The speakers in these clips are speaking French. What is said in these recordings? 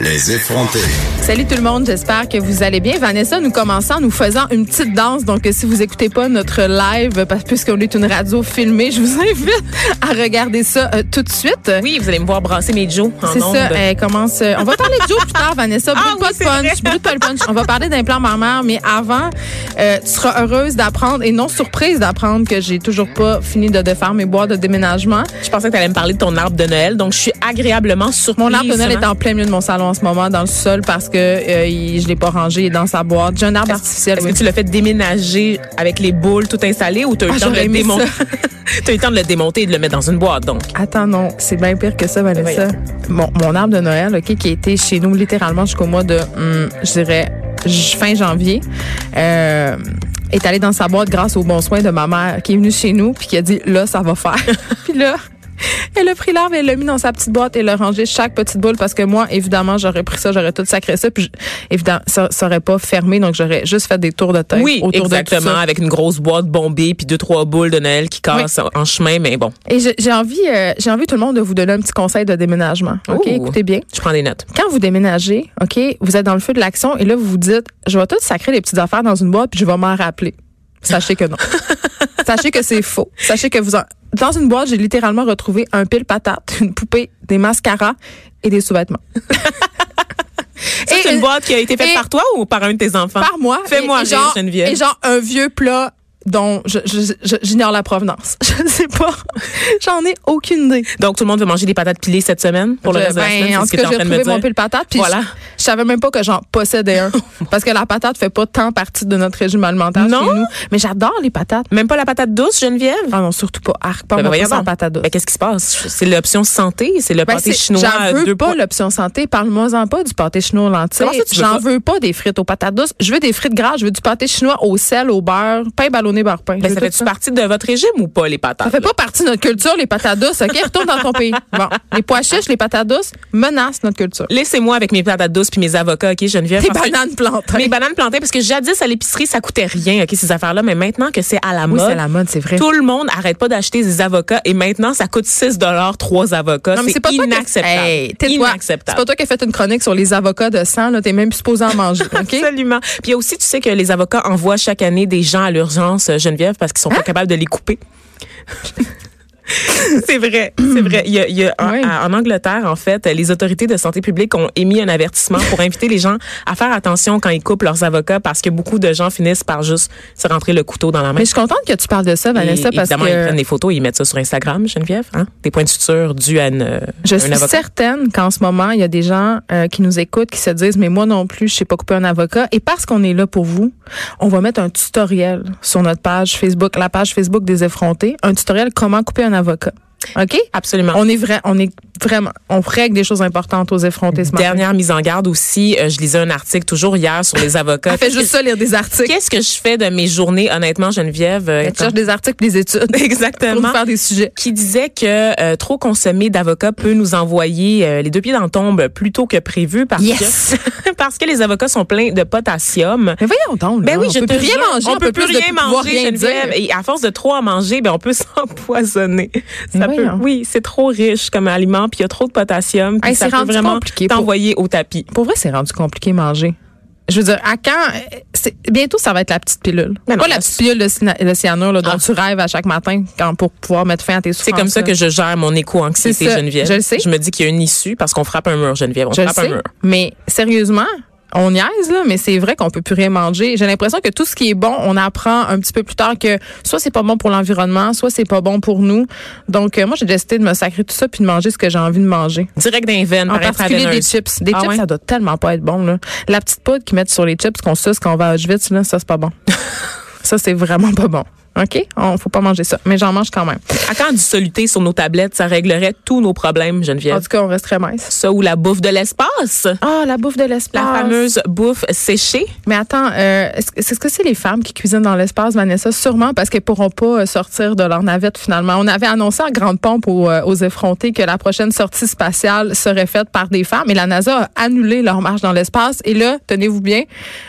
Les effrontés. Salut tout le monde, j'espère que vous allez bien. Vanessa, nous commençons en nous faisant une petite danse. Donc, si vous écoutez pas notre live, parce puisqu'on est une radio filmée, je vous invite à regarder ça euh, tout de suite. Oui, vous allez me voir brasser mes Joe en C'est ça, elle commence. euh, on va parler de Joe plus tard, Vanessa. Brûle Ah pas oui, de punch, brûle pas le punch. On va parler d'implant mammaire, mais avant, euh, tu seras heureuse d'apprendre et non surprise d'apprendre que j'ai toujours pas fini de, de faire mes boîtes de déménagement. Je pensais que tu allais me parler de ton arbre de Noël, donc je suis agréablement surprise. Mon arbre de Noël est justement. en plein milieu de mon salon en ce moment, dans le sol, parce que euh, il- je l'ai pas rangé il est dans sa boîte. J'ai un arbre artificiel. Est-ce oui. que tu l'as fait déménager avec les boules tout installées ou tu as eu Ah, le temps de j'aurais le aimé démonter? T'as eu le temps de le démonter et de le mettre dans une boîte, donc? Attends, non, c'est bien pire que ça, Vanessa. Mon, mon arbre de Noël, OK, qui a été chez nous littéralement jusqu'au mois de, hum, je dirais, j- fin janvier, euh, est allé dans sa boîte grâce aux bons soins de ma mère qui est venue chez nous puis qui a dit, là, ça va faire. puis là, elle a pris l'arbre, elle l'a mis dans sa petite boîte et l'a rangé chaque petite boule parce que moi, évidemment, j'aurais pris ça, j'aurais tout sacré ça, puis je- évidemment, ça, ça aurait pas fermé, donc j'aurais juste fait des tours de tête Oui, autour de tout exactement, ça. avec une grosse boîte bombée puis deux trois boules de Noël qui cassent en chemin, mais bon, Et j'ai j'ai envie, euh, j'ai envie tout le monde de vous donner un petit conseil de déménagement. OK, Ouh. écoutez bien. je prends des notes. quand vous déménagez, OK, vous êtes dans le feu de l'action et là, vous vous dites, je vais tout sacrer les petites affaires dans une boîte puis je vais m'en rappeler. Sachez que non. Sachez que c'est faux. Sachez que vous en... Dans une boîte, j'ai littéralement retrouvé un pile patate, une poupée, des mascaras et des sous-vêtements. Ça, c'est une boîte qui a été faite par toi ou par un de tes enfants? Par moi. Fais-moi rire, genre, Geneviève. Et genre un vieux plat dont je- je- je- j'ignore la provenance. Je ne sais pas. J'en ai aucune idée. Donc, tout le monde veut manger des patates pilées cette semaine pour le reste de la ben, semaine? en tout ce que cas, j'ai de retrouvé mon pile patate. Puis Voilà. Je, savais même pas que j'en possédais un. parce que la patate fait pas tant partie de notre régime alimentaire Non? chez nous. Mais j'adore les patates. Même pas la patate douce, Geneviève? Ah non, surtout pas. Arc, pas Ben, sans donc. patate douce. Ben, qu'est-ce qui se passe? C'est l'option santé? C'est le Ben, pâté chinois J'en veux deux pas l'option santé. Parle-moi-en pas du pâté chinois lentilles. J'en pas? veux pas des frites aux patates douces. Je veux des frites grasses. Je veux du pâté chinois au sel, au beurre, pain ballonné, beurre pain. Ben, ça fait-tu partie de votre régime ou pas, les patates? Ça fait pas partie de notre culture, les patates douces. OK? Retourne dans ton pays. Bon. Les pois chiches, les patates douces menacent notre culture. Laissez-moi avec mes patates douces puis mes avocats, OK, Geneviève? Que- bananes plantées. Mes bananes plantées, parce que jadis, à l'épicerie, ça coûtait rien, OK, ces affaires-là. Mais maintenant que c'est à la Oui, mode, c'est la mode, c'est vrai. tout le monde arrête pas d'acheter des avocats et maintenant, ça coûte 6 trois avocats. Non, mais C'est pas toi inacceptable. Hey, tais-toi. C'est inacceptable. pas toi qui as fait une chronique sur les avocats de sang, là. T'es même supposé en manger, OK? Absolument. Puis il y a aussi, tu sais que les avocats envoient chaque année des gens à l'urgence, euh, Geneviève, parce qu'ils sont Hein? pas capables de les couper. c'est vrai, c'est vrai. Il y a, il y a- en, Oui. à- en Angleterre, en fait, les autorités de santé publique ont émis un avertissement pour inviter les gens à faire attention quand ils coupent leurs avocats parce que beaucoup de gens finissent par juste se rentrer le couteau dans la main. Mais je suis contente que tu parles de ça, Vanessa, Et parce évidemment, ils que prennent des photos et ils mettent ça sur Instagram, Geneviève. Hein? Des points de suture dus à une, je un suis avocat. certaine qu'en ce moment, il y a des gens euh, qui nous écoutent, qui se disent, mais moi non plus, je sais pas couper un avocat. Et parce qu'on est là pour vous, on va mettre un tutoriel sur notre page Facebook, la page Facebook des effrontés, un tutoriel comment couper un avocat. avocat. OK? Absolument. On est vrai, on est vraiment, on règle des choses importantes aux effrontés ce matin. Dernière mise en garde aussi, euh, je lisais un article toujours hier sur les avocats. Elle fait juste ça, lire des articles. Qu'est-ce que je fais de mes journées, honnêtement, Geneviève? euh, Tu cherches des articles, des études. Pour Exactement. nous faire des sujets. Qui disait que euh, trop consommer d'avocats peut nous envoyer les deux pieds dans le tombe plus tôt que prévu parce Yes. que parce que les avocats sont pleins de potassium. Mais voyons donc. Ben oui, on je peut te plus rien manger, on, peut plus rien manger, Geneviève. dire. Et à force de trop en manger, ben on peut s'empoisonner. Ça peut, voyons. oui, c'est trop riche comme aliment, puis il y a trop de potassium, puis Hey, ça peut vraiment compliqué pour- t'envoyer au tapis. Pour vrai, c'est rendu compliqué manger. Je veux dire, à quand bientôt ça va être la petite pilule. Mais non, pas la petite pilule de, cyanure là, dont Ah. tu rêves à chaque matin quand, pour pouvoir mettre fin à tes souffrances. C'est comme ça que je gère mon éco-anxiété. Geneviève. Je le sais. Je me dis qu'il y a une issue parce qu'on frappe un mur, Geneviève. On je le frappe sais. un mur. Mais sérieusement, on niaise là, mais c'est vrai qu'on peut plus rien manger. J'ai l'impression que tout ce qui est bon, on apprend un petit peu plus tard que soit c'est pas bon pour l'environnement, soit c'est pas bon pour nous. Donc euh, moi j'ai décidé de me sacrer tout ça puis de manger ce que j'ai envie de manger. Direct d'un veine, En par particulier des chips. Des Ah chips, ouais? ça doit tellement pas être bon. Là. La petite poudre qu'ils mettent sur les chips qu'on suce quand on va à Auschwitz, là, ça, c'est pas bon. ça, c'est vraiment pas bon. OK? On faut pas manger ça. Mais j'en mange quand même. À quand du soluté sur nos tablettes, ça réglerait tous nos problèmes, En Geneviève. tout cas, on resterait mince. Ça ou la bouffe de l'espace? Ah, la bouffe de l'espace. La fameuse bouffe séchée. Mais attends, euh, est-ce que c'est les femmes qui cuisinent dans l'espace, Vanessa? Sûrement parce qu'elles pourront pas euh, sortir de leur navette finalement. On avait annoncé en grande pompe aux, euh, aux effrontés que la prochaine sortie spatiale serait faite par des femmes et la NASA a annulé leur marche dans l'espace. Et là, tenez-vous bien,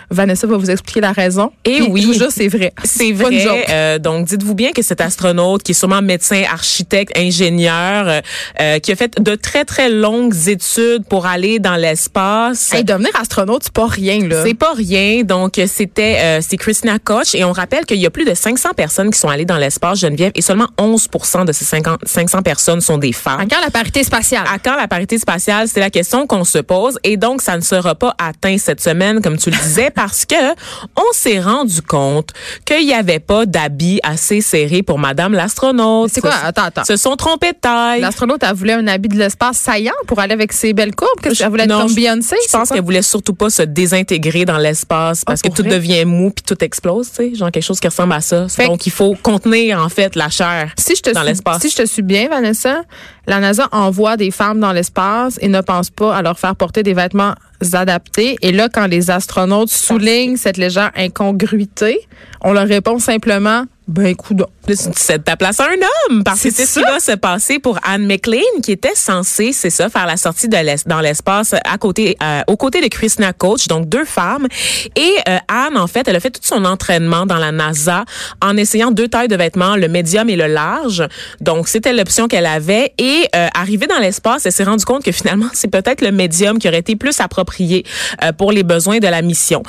Vanessa va vous expliquer la raison. Et Puis, oui. je vous jure, c'est vrai. C'est Pas une vrai. joke. Euh, donc, dites-vous bien que cet astronaute, qui est sûrement médecin, architecte, ingénieur, euh, euh, qui a fait de très, très longues études pour aller dans l'espace. Hey, devenir astronaute, c'est pas rien, là. C'est pas rien. Donc, euh, c'était, euh, c'est Christina Koch. Et on rappelle qu'il y a plus de 500 personnes qui sont allées dans l'espace, Geneviève, et seulement 11% de ces 50 500 personnes sont des femmes. À quand la parité spatiale? À quand la parité spatiale, c'est la question qu'on se pose et donc ça ne sera pas atteint cette semaine comme tu le disais parce que on s'est rendu compte qu'il n'y avait pas d'habits assez serrés pour madame l'astronaute. C'est quoi? Attends, attends. Se sont trompés de taille. L'astronaute, elle voulait un habit de l'espace saillant pour aller avec ses belles courbes? Qu'est-ce qu'elle voulait être Non, comme Beyoncé? Je pense qu'elle voulait surtout pas se désintégrer dans l'espace parce Ah, que pour tout vrai? devient mou puis tout explose, tu sais, genre quelque chose qui ressemble à ça. Fait- donc il faut contenir en fait la chair si je te dans l'espace. si je te suis bien, Vanessa, la NASA envoie des femmes dans l'espace et ne pense pas à leur faire porter des vêtements adaptés. Et là, quand les astronautes soulignent cette légère incongruité, on leur répond simplement, ben. Là, tu cèdes ta place à un homme parce que C'est c'est ce qui va se passer pour Anne McLean qui était censée, c'est ça, faire la sortie de dans l'espace à côté, euh, aux côtés de Christina Coach, donc deux femmes. Et euh, Anne, en fait, elle a fait tout son entraînement dans la NASA en essayant deux tailles de vêtements, le médium et le large. Donc c'était l'option qu'elle avait. Et euh, arrivée dans l'espace, elle s'est rendue compte que finalement c'est peut-être le médium qui aurait été plus approprié euh, pour les besoins de la mission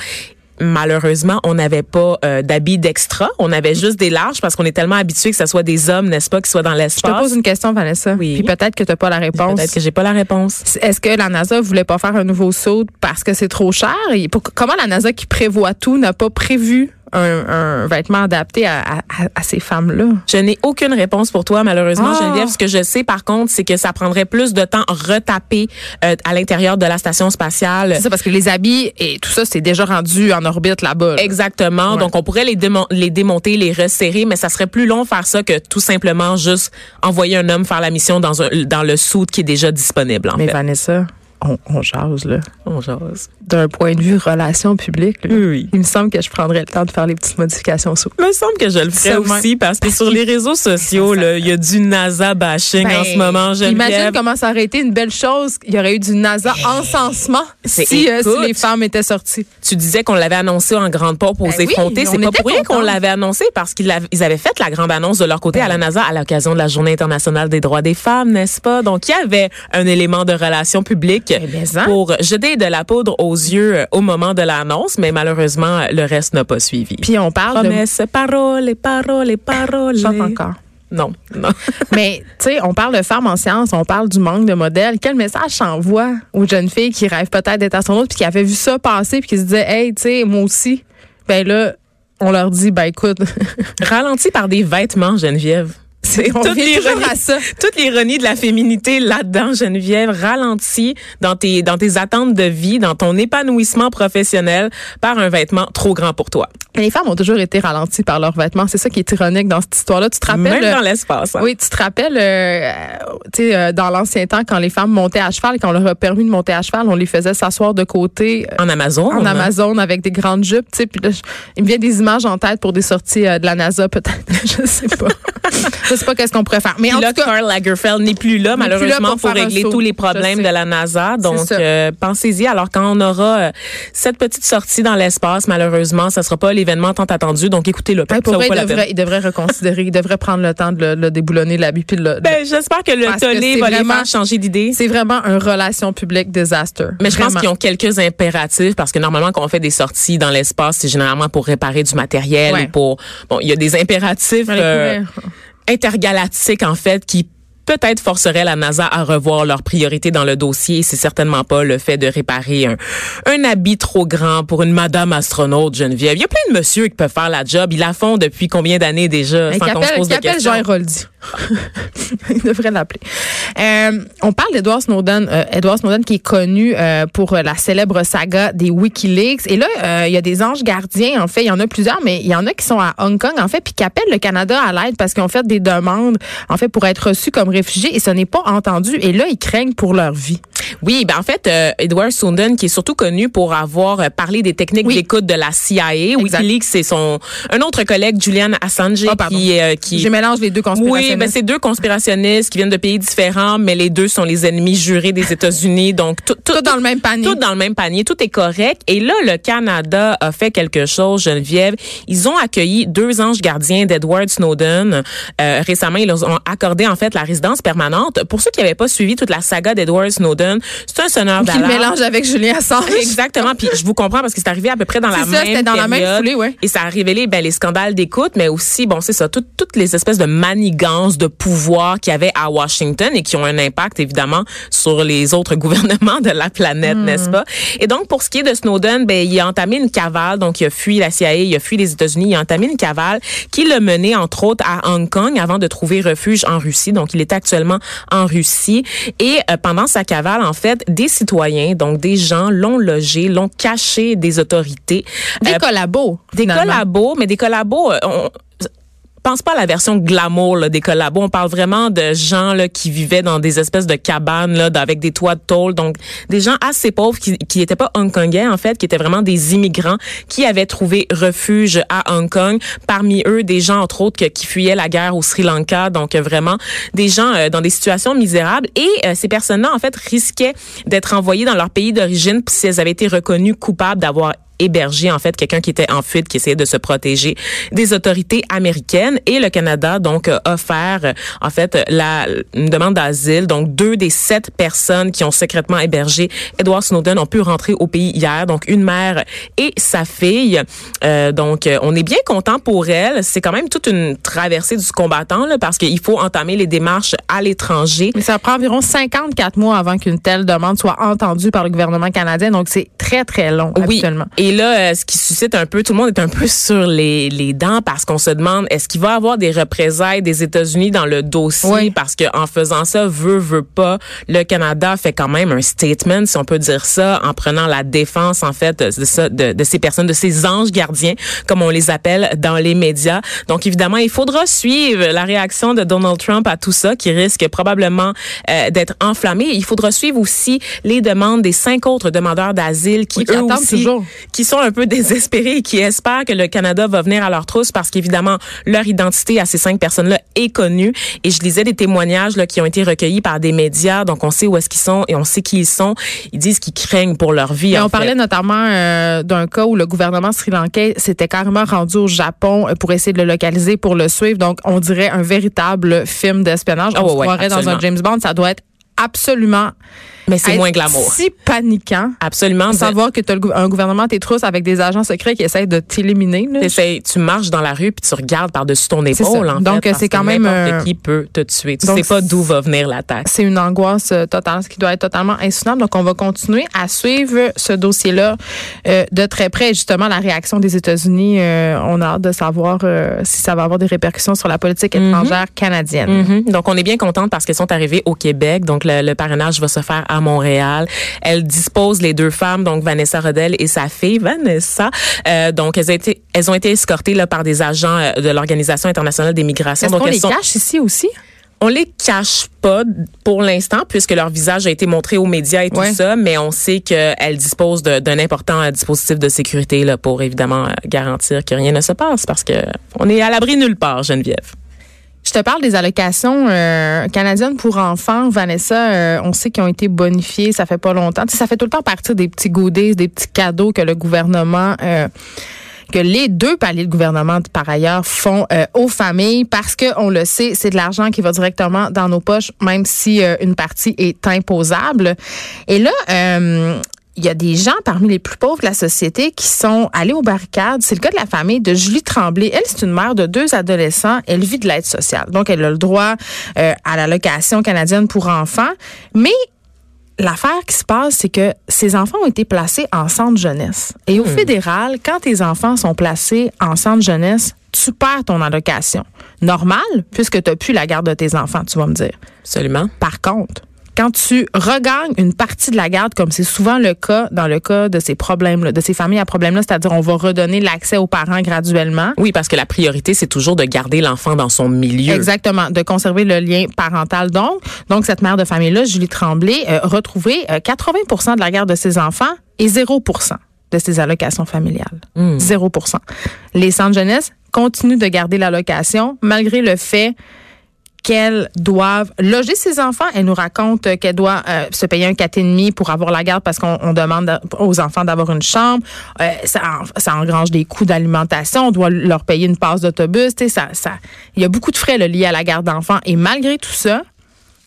malheureusement, on n'avait pas euh, d'habits d'extra. On avait juste des larges parce qu'on est tellement habitué que ce soit des hommes, n'est-ce pas, qui soient dans Je te l'espace. pose une question, Vanessa. Oui. Puis peut-être que tu n'as pas la réponse. Peut-être que j'ai pas la réponse. Est-ce que la NASA voulait pas faire un nouveau saut parce que c'est trop cher? Et pour- comment la NASA qui prévoit tout n'a pas prévu un, un vêtement adapté à, à- à ces femmes-là? Je n'ai aucune réponse pour toi, malheureusement, Ah. Geneviève. Ce que je sais, par contre, c'est que ça prendrait plus de temps retaper euh, à l'intérieur de la station spatiale. C'est ça, parce que les habits et tout ça, c'est déjà rendu en orbite là-bas. là. Exactement. Ouais. Donc, on pourrait les, démon- les démonter, les resserrer, mais ça serait plus long faire ça que tout simplement juste envoyer un homme faire la mission dans, un, dans le suit qui est déjà disponible, en Mais fait. Vanessa, on, on jase, là. On jase. D'un point de vue relations publiques, là, Oui. il me semble que je prendrais le temps de faire les petites modifications sous. me semble que je le ferais aussi parce que sur les réseaux sociaux, il y a du NASA bashing en ce moment, Ben, Imagine Geneviève. comment ça aurait été une belle chose. Il y aurait eu du NASA encensement C'est- si, euh, si les femmes étaient sorties. Tu disais qu'on l'avait annoncé en grande pompe aux Ben oui, effrontés. on C'est pas pour rien qu'on l'avait annoncé parce qu'ils avaient, fait la grande annonce de leur côté à la NASA à l'occasion de la Journée internationale des droits des femmes, n'est-ce pas? Donc, il y avait un élément de relation publique Eh ben, pour jeter de la poudre aux yeux euh, au moment de l'annonce, mais malheureusement, le reste n'a pas suivi. Puis on parle de... Promesses, paroles, paroles, paroles. Chante encore. Non, non. Mais, tu sais, on parle de femmes en sciences, on parle du manque de modèles. Quel message s'envoie aux jeunes filles qui rêvent peut-être d'être astronautes puis qui avaient vu ça passer puis qui se disaient, hey, tu sais, moi aussi. Ben là, on leur dit, ben écoute, Ralenti par des vêtements, Geneviève. C'est toute l'ironie- toute l'ironie de la féminité là-dedans, Geneviève, ralenti dans tes, dans tes attentes de vie, dans ton épanouissement professionnel par un vêtement trop grand pour toi. Les femmes ont toujours été ralenties par leurs vêtements. C'est ça qui est ironique dans cette histoire-là. Tu te rappelles? Même euh, dans l'espace. hein. Oui, tu te rappelles, euh, tu sais, euh, dans l'ancien temps, quand les femmes montaient à cheval et qu'on leur a permis de monter à cheval, on les faisait s'asseoir de côté euh, En Amazon. en hein. Amazon avec des grandes jupes, tu sais. Puis il me vient des images en tête pour des sorties de la NASA, peut-être. je sais pas. je sais pas qu'est-ce qu'on pourrait faire. Mais en là, tout cas, Karl Lagerfeld n'est plus là, N'est plus là malheureusement, pour régler saut. tous les problèmes sais. de la NASA. Donc, euh, pensez-y. Alors, quand on aura euh, cette petite sortie dans l'espace, malheureusement, ça sera pas l'événement tant attendu. Donc, écoutez-le. ça pour vrai, il devrait, il devrait reconsidérer, il devrait prendre le temps de le, le déboulonner, l'habit, puis de le- Ben, j'espère que le Parce tollé va les vraiment- faire changer d'idée. c'est vraiment un relation publique disaster. Mais je pense qu'ils ont quelques impératifs parce que normalement quand on fait des sorties dans l'espace, c'est généralement pour réparer du matériel Ouais. ou pour bon, il y a des impératifs Ouais, euh, pourraient. intergalactiques en fait qui peut-être forceraient la NASA à revoir leurs priorités dans le dossier. C'est certainement pas le fait de réparer un, un habit trop grand pour une madame astronaute Geneviève. Il y a plein de monsieur qui peuvent faire la job. Ils la font depuis combien d'années déjà Hey, sans qu'on se pose de questions? Jean Héroldi. Il devrait l'appeler. Euh, on parle d'Edward Snowden. Euh, Snowden qui est connu euh, pour la célèbre saga des WikiLeaks. Et là, il y a des anges gardiens. En fait, il y en a plusieurs, mais il y en a qui sont à Hong Kong, en fait, puis qui appellent le Canada à l'aide parce qu'ils ont fait des demandes, en fait, pour être reçus comme réfugiés. Et ce n'est pas entendu. Et là, ils craignent pour leur vie. Oui, ben en fait, euh, Edward Snowden, qui est surtout connu pour avoir euh, parlé des techniques d'écoute de la CIA. WikiLeaks, c'est son un autre collègue, Julian Assange, oh, qui, euh, qui. Je mélange les deux conspirationnistes. Oui, ben c'est deux conspirationnistes qui viennent de pays différents, mais les deux sont les ennemis jurés des États-Unis. Donc tout, tout, dans le même panier. Tout dans le même panier. Tout est correct. Et là, le Canada a fait quelque chose, Geneviève. Ils ont accueilli deux anges gardiens d'Edward Snowden. Euh, récemment, ils leur ont accordé en fait la résidence permanente. Pour ceux qui n'avaient pas suivi toute la saga d'Edward Snowden, c'est un sonneur d'alarme. Qui mélange avec Julien Assange. Exactement. Puis je vous comprends parce que c'est arrivé à peu près dans la ça, même dans période. la même foulée, ouais. Et ça a révélé ben, les scandales d'écoute, mais aussi, bon, c'est ça, tout, toutes les espèces de manigances de pouvoir qu'il y avait à Washington et qui ont un impact, évidemment, sur les autres gouvernements de la planète, Hmm. n'est-ce pas? Et donc, pour ce qui est de Snowden, ben, il a entamé une cavale, donc il a fui la CIA, il a fui les États-Unis, il a entamé une cavale qui l'a mené, entre autres, à Hong Kong avant de trouver refuge en Russie. Donc, il est actuellement en Russie. Et euh, pendant sa cavale, en fait, des citoyens, donc des gens l'ont logé, l'ont caché des autorités. Des Euh, collabos. des finalement. collabos, mais des collabos, euh, on, pense pas à la version glamour là, des collabos. On parle vraiment de gens là, qui vivaient dans des espèces de cabanes là, avec des toits de tôle. Donc, des gens assez pauvres qui qui étaient pas hongkongais, en fait, qui étaient vraiment des immigrants qui avaient trouvé refuge à Hong Kong. Parmi eux, des gens, entre autres, qui fuyaient la guerre au Sri Lanka. Donc, euh, vraiment, des gens euh, dans des situations misérables. Et euh, ces personnes-là, en fait, risquaient d'être envoyées dans leur pays d'origine si elles avaient été reconnues coupables d'avoir hébergé en fait quelqu'un qui était en fuite qui essayait de se protéger des autorités américaines et le Canada donc a offert en fait la une demande d'asile donc deux des sept personnes qui ont secrètement hébergé Edward Snowden ont pu rentrer au pays hier donc une mère et sa fille Euh, donc on est bien content pour elle c'est quand même toute une traversée du combattant là, parce qu'il faut entamer les démarches à l'étranger Mais ça prend environ 54 mois avant qu'une telle demande soit entendue par le gouvernement canadien. Donc, c'est très, très long, Oui. habituellement. Et là, euh, ce qui suscite un peu, tout le monde est un peu sur les, les dents parce qu'on se demande est-ce qu'il va y avoir des représailles des États-Unis dans le dossier? Oui. parce que en faisant ça, veut veut pas, le Canada fait quand même un statement, si on peut dire ça, en prenant la défense en fait de ça, de, de ces personnes, de ces anges gardiens, comme on les appelle dans les médias. Donc évidemment, il faudra suivre la réaction de Donald Trump à tout ça, qui risque probablement euh, d'être enflammé. Il faudra suivre aussi les demandes des cinq autres demandeurs d'asile qui Oui, qui eux attendent aussi toujours. Qui sont un peu désespérés et qui espèrent que le Canada va venir à leur trousse parce qu'évidemment, leur identité à ces cinq personnes-là est connue. Et je lisais des témoignages là, qui ont été recueillis par des médias, donc on sait où est-ce qu'ils sont et on sait qui ils sont. Ils disent qu'ils craignent pour leur vie. On parlait notamment euh, d'un cas où le gouvernement sri-lankais s'était carrément rendu au Japon euh, pour essayer de le localiser, pour le suivre. Donc, on dirait un véritable film d'espionnage. Ah on ouais, se croirait dans un. James Bond. Ça doit être absolument Mais c'est moins glamour. si paniquant. Absolument. de savoir que tu as un gouvernement tes trousses avec des agents secrets qui essayent de t'éliminer. tu marches dans la rue puis tu regardes par-dessus ton épaule. En Donc, c'est quand même, euh, qui peut te tuer. Tu donc, sais pas d'où va venir l'attaque. C'est une angoisse euh, totale, ce qui doit être totalement insoutenable. Donc, on va continuer à suivre ce dossier-là euh, de très près. Justement, la réaction des États-Unis, euh, on a hâte de savoir si ça va avoir des répercussions sur la politique étrangère canadienne. Mhm. Donc, on est bien contente parce qu'elles sont arrivées au Québec. Donc, le, le parrainage va se faire à Montréal. Elles disposent, les deux femmes, donc Vanessa Rodel et sa fille, Vanessa. Euh, donc, elles ont été, elles ont été escortées là, par des agents euh, de l'Organisation internationale des migrations. Est-ce Donc, qu'on les sont- cache ici aussi? on les cache pas pour l'instant puisque leur visage a été montré aux médias et tout Ouais. ça, mais on sait qu'elles disposent d'un important euh, dispositif de sécurité là, pour évidemment garantir que rien ne se passe parce que on est à l'abri nulle part, Geneviève. Te parle des allocations euh, canadiennes pour enfants. Vanessa, euh, on sait qu'ils ont été bonifiés, ça fait pas longtemps. Ça fait tout le temps partir des petits goodies, des petits cadeaux que le gouvernement... euh, que les deux paliers de gouvernement, par ailleurs, font aux familles parce que on le sait, c'est de l'argent qui va directement dans nos poches, même si une partie est imposable. Et là, euh, il y a des gens parmi les plus pauvres de la société qui sont allés aux barricades. C'est le cas de la famille de Julie Tremblay. Elle, c'est une mère de deux adolescents. Elle vit de l'aide sociale. Donc, elle a le droit euh, à l'allocation canadienne pour enfants. Mais L'affaire qui se passe, c'est que ces enfants ont été placés en centre jeunesse. Et au fédéral, quand tes enfants sont placés en centre jeunesse, tu perds ton allocation. Normal, puisque tu n'as plus la garde de tes enfants, tu vas me dire. Absolument. Par contre, quand tu regagnes une partie de la garde, comme c'est souvent le cas dans le cas de ces problèmes-là, de ces familles à problèmes-là, c'est-à-dire on va redonner l'accès aux parents graduellement. Oui, parce que la priorité, c'est toujours de garder l'enfant dans son milieu. Exactement, de conserver le lien parental. Donc, donc cette mère de famille-là, Julie Tremblay, euh, retrouver 80% de la garde de ses enfants et 0% de ses allocations familiales. 0% Les centres jeunesse continuent de garder l'allocation malgré le fait qu'elles doivent loger ses enfants. Elle nous raconte qu'elle doit euh, se payer un demi pour avoir la garde parce qu'on demande aux enfants d'avoir une chambre. Euh, ça, ça engrange des coûts d'alimentation. On doit leur payer une passe d'autobus. Ça, ça, il y a beaucoup de frais liés à la garde d'enfants. Et malgré tout ça,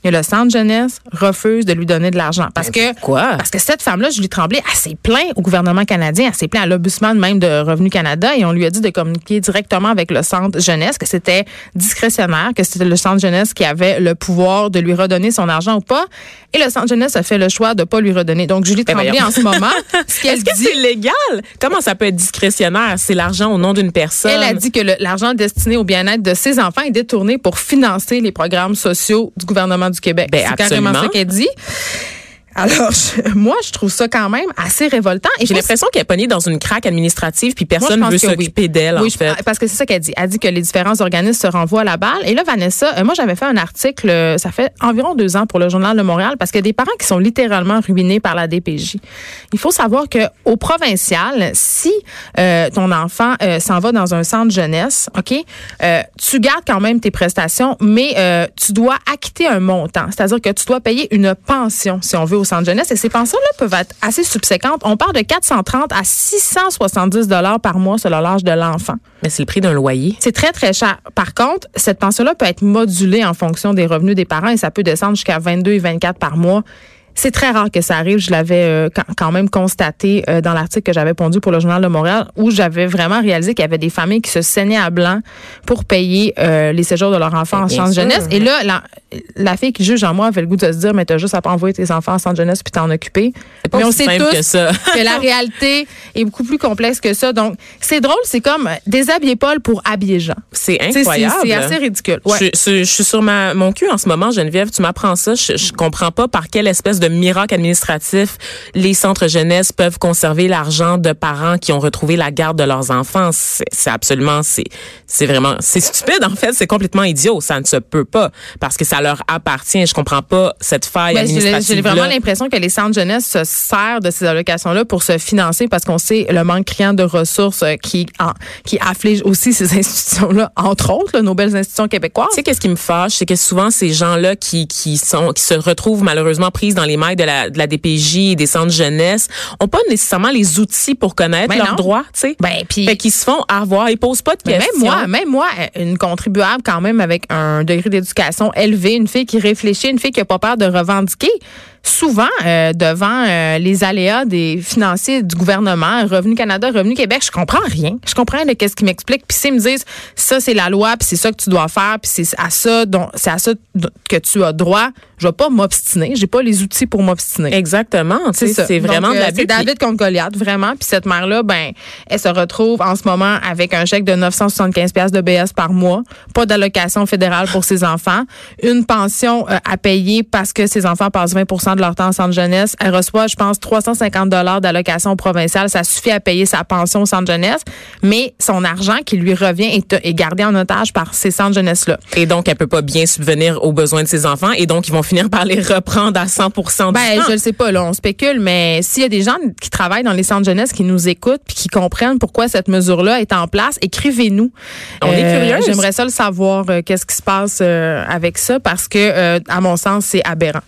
le centre jeunesse refuse de lui donner de l'argent. Parce ben, que quoi? Parce que cette femme-là, Julie Tremblay, elle s'est plaint au gouvernement canadien, elle s'est plaint à l'Obusman même de Revenu Canada et on lui a dit de communiquer directement avec le centre jeunesse, que c'était discrétionnaire, que c'était le centre jeunesse qui avait le pouvoir de lui redonner son argent ou pas. Et le centre jeunesse a fait le choix de pas lui redonner. Donc Julie ben, Tremblay, en ce moment, ce qu'elle dit... c'est légal? Comment ça peut être discrétionnaire? C'est l'argent au nom d'une personne. Elle a dit que l'argent destiné au bien-être de ses enfants est détourné pour financer les programmes sociaux du gouvernement du Québec. Ben, c'est carrément ça qu'elle dit. Alors, moi, je trouve ça quand même assez révoltant. J'ai l'impression qu'elle est pognée dans une craque administrative, puis personne ne veut s'occuper d'elle, oui, en fait. parce que c'est ça qu'elle dit. Elle dit que les différents organismes se renvoient à la balle. Et là, Vanessa, euh, moi, j'avais fait un article, euh, ça fait environ deux ans pour le Journal de Montréal, parce qu'il y a des parents qui sont littéralement ruinés par la DPJ. Il faut savoir que au provincial, si euh, ton enfant s'en va dans un centre jeunesse, OK, tu gardes quand même tes prestations, mais tu dois acquitter un montant. C'est-à-dire que tu dois payer une pension, si on veut, au centre jeunesse. Et ces pensions-là peuvent être assez subséquentes. On parle de 430 à 670 dollars par mois selon l'âge de l'enfant. Mais c'est le prix d'un loyer. C'est très, très cher. Par contre, cette pension-là peut être modulée en fonction des revenus des parents et ça peut descendre jusqu'à 22 et 24 par mois. C'est très rare que ça arrive. Je l'avais euh, quand même constaté euh, dans l'article que j'avais pondu pour le Journal de Montréal, où j'avais vraiment réalisé qu'il y avait des familles qui se saignaient à blanc pour payer euh, les séjours de leurs enfants en centre jeunesse. Et là, la, la, fille qui juge en moi avait le goût de se dire, mais t'as juste à pas envoyer tes enfants en centre jeunesse puis t'en occuper. Mais on sait tous que, ça. que, la réalité est beaucoup plus complexe que ça. Donc, c'est drôle, c'est comme déshabiller Paul pour habiller Jean. C'est incroyable. C'est assez ridicule. Je, je, suis sur ma, mon cul en ce moment, Geneviève. Tu m'apprends ça. Je, je comprends pas par quelle espèce de miracle administratif, les centres jeunesse peuvent conserver l'argent de parents qui ont retrouvé la garde de leurs enfants. C'est absolument, c'est, vraiment, c'est stupide en fait, c'est complètement idiot. Ça ne se peut pas parce que ça leur appartient. Je comprends pas cette faille ben, administrative. J'ai vraiment l'impression que les centres jeunesse se servent de ces allocations-là pour se financer parce qu'on sait le manque criant de ressources euh, qui, qui afflige aussi ces institutions-là, entre autres, nos belles institutions québécoises. Tu sais, qu'est-ce qui me fâche, c'est que souvent ces gens-là qui, qui sont, qui se retrouvent malheureusement prises dans les mailles de la de la DPJ et des centres jeunesse ont pas nécessairement les outils pour connaître ben leurs droits, tu sais. Ben puis fait qu'ils se font avoir, ils posent pas de questions. Même moi, même moi, une contribuable quand même avec un degré d'éducation élevé, une fille qui réfléchit, une fille qui a pas peur de revendiquer souvent euh, devant euh, les aléas des financiers du gouvernement, Revenu Canada, Revenu Québec, je comprends rien. Je comprends de qu'est-ce qu'ils m'expliquent. Puis s'ils me disent ça c'est la loi, puis c'est ça que tu dois faire, puis c'est à ça dont c'est à ça que tu as droit, je vais pas m'obstiner, j'ai pas les outils pour m'obstiner. Exactement, c'est C'est vraiment euh, C'est David contre Goliath, vraiment. Puis cette mère là, ben elle se retrouve en ce moment avec un chèque de 975 pièces de BS par mois, pas d'allocation fédérale pour ses enfants, une pension à payer parce que ses enfants passent 20% de leur temps en centre jeunesse. Elle reçoit, je pense, 350 dollars d'allocation provinciale. Ça suffit à payer sa pension au centre jeunesse, mais son argent qui lui revient est, gardé en otage par ces centres jeunesse-là. Et donc, elle peut pas bien subvenir aux besoins de ses enfants et donc, ils vont finir par les reprendre à 100 du ben, je le sais pas, là, on spécule, mais s'il y a des gens qui travaillent dans les centres jeunesse qui nous écoutent puis qui comprennent pourquoi cette mesure-là est en place, écrivez-nous. On est euh, curieux. J'aimerais ça le savoir, euh, qu'est-ce qui se passe euh, avec ça, parce que, à mon sens, c'est aberrant.